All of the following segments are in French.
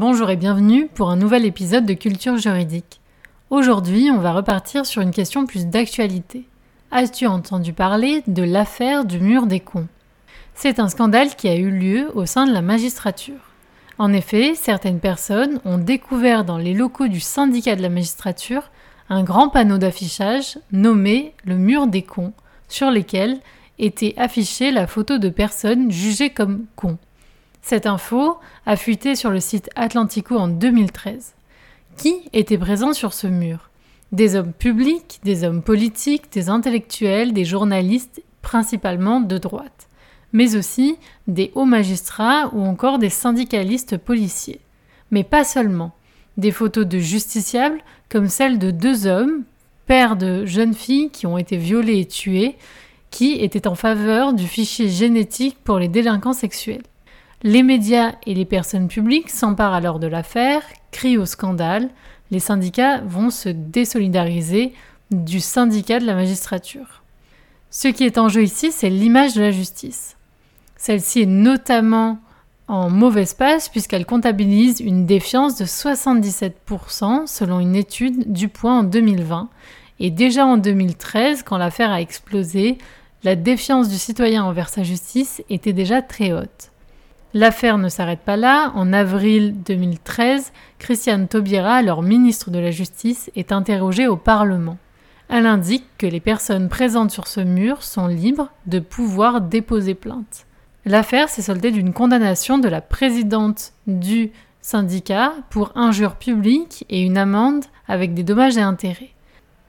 Bonjour et bienvenue pour un nouvel épisode de Culture juridique. Aujourd'hui, on va repartir sur une question plus d'actualité. As-tu entendu parler de l'affaire du mur des cons? C'est un scandale qui a eu lieu au sein de la magistrature. En effet, certaines personnes ont découvert dans les locaux du syndicat de la magistrature un grand panneau d'affichage nommé le mur des cons, sur lesquels était affichée la photo de personnes jugées comme cons. Cette info a fuité sur le site Atlantico en 2013. Qui était présent sur ce mur? Des hommes publics, des hommes politiques, des intellectuels, des journalistes, principalement de droite, mais aussi des hauts magistrats ou encore des syndicalistes policiers. Mais pas seulement. Des photos de justiciables, comme celle de deux hommes, pères de jeunes filles qui ont été violées et tuées, qui étaient en faveur du fichier génétique pour les délinquants sexuels. Les médias et les personnes publiques s'emparent alors de l'affaire, crient au scandale, les syndicats vont se désolidariser du syndicat de la magistrature. Ce qui est en jeu ici, c'est l'image de la justice. Celle-ci est notamment en mauvaise passe puisqu'elle comptabilise une défiance de 77% selon une étude du point en 2020. Et déjà en 2013, quand l'affaire a explosé, la défiance du citoyen envers sa justice était déjà très haute. L'affaire ne s'arrête pas là. En avril 2013, Christiane Taubira, alors ministre de la Justice, est interrogée au Parlement. Elle indique que les personnes présentes sur ce mur sont libres de pouvoir déposer plainte. L'affaire s'est soldée d'une condamnation de la présidente du syndicat pour injure publique et une amende avec des dommages et intérêts.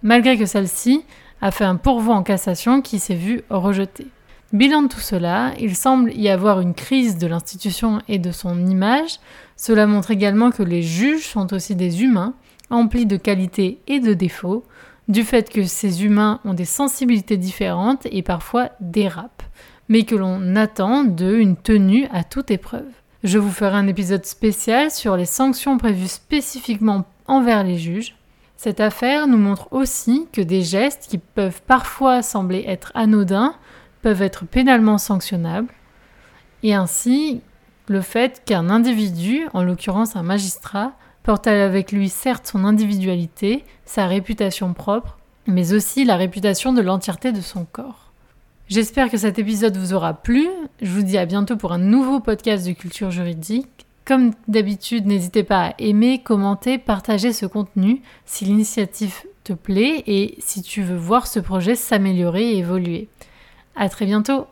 Malgré que celle-ci a fait un pourvoi en cassation qui s'est vu rejeté. Bilan de tout cela, il semble y avoir une crise de l'institution et de son image. Cela montre également que les juges sont aussi des humains, emplis de qualités et de défauts, du fait que ces humains ont des sensibilités différentes et parfois dérapent, mais que l'on attend d'eux une tenue à toute épreuve. Je vous ferai un épisode spécial sur les sanctions prévues spécifiquement envers les juges. Cette affaire nous montre aussi que des gestes qui peuvent parfois sembler être anodins peuvent être pénalement sanctionnables, et ainsi le fait qu'un individu, en l'occurrence un magistrat, porte avec lui certes son individualité, sa réputation propre, mais aussi la réputation de l'entièreté de son corps. J'espère que cet épisode vous aura plu. Je vous dis à bientôt pour un nouveau podcast de culture juridique. Comme d'habitude, n'hésitez pas à aimer, commenter, partager ce contenu si l'initiative te plaît et si tu veux voir ce projet s'améliorer et évoluer. À très bientôt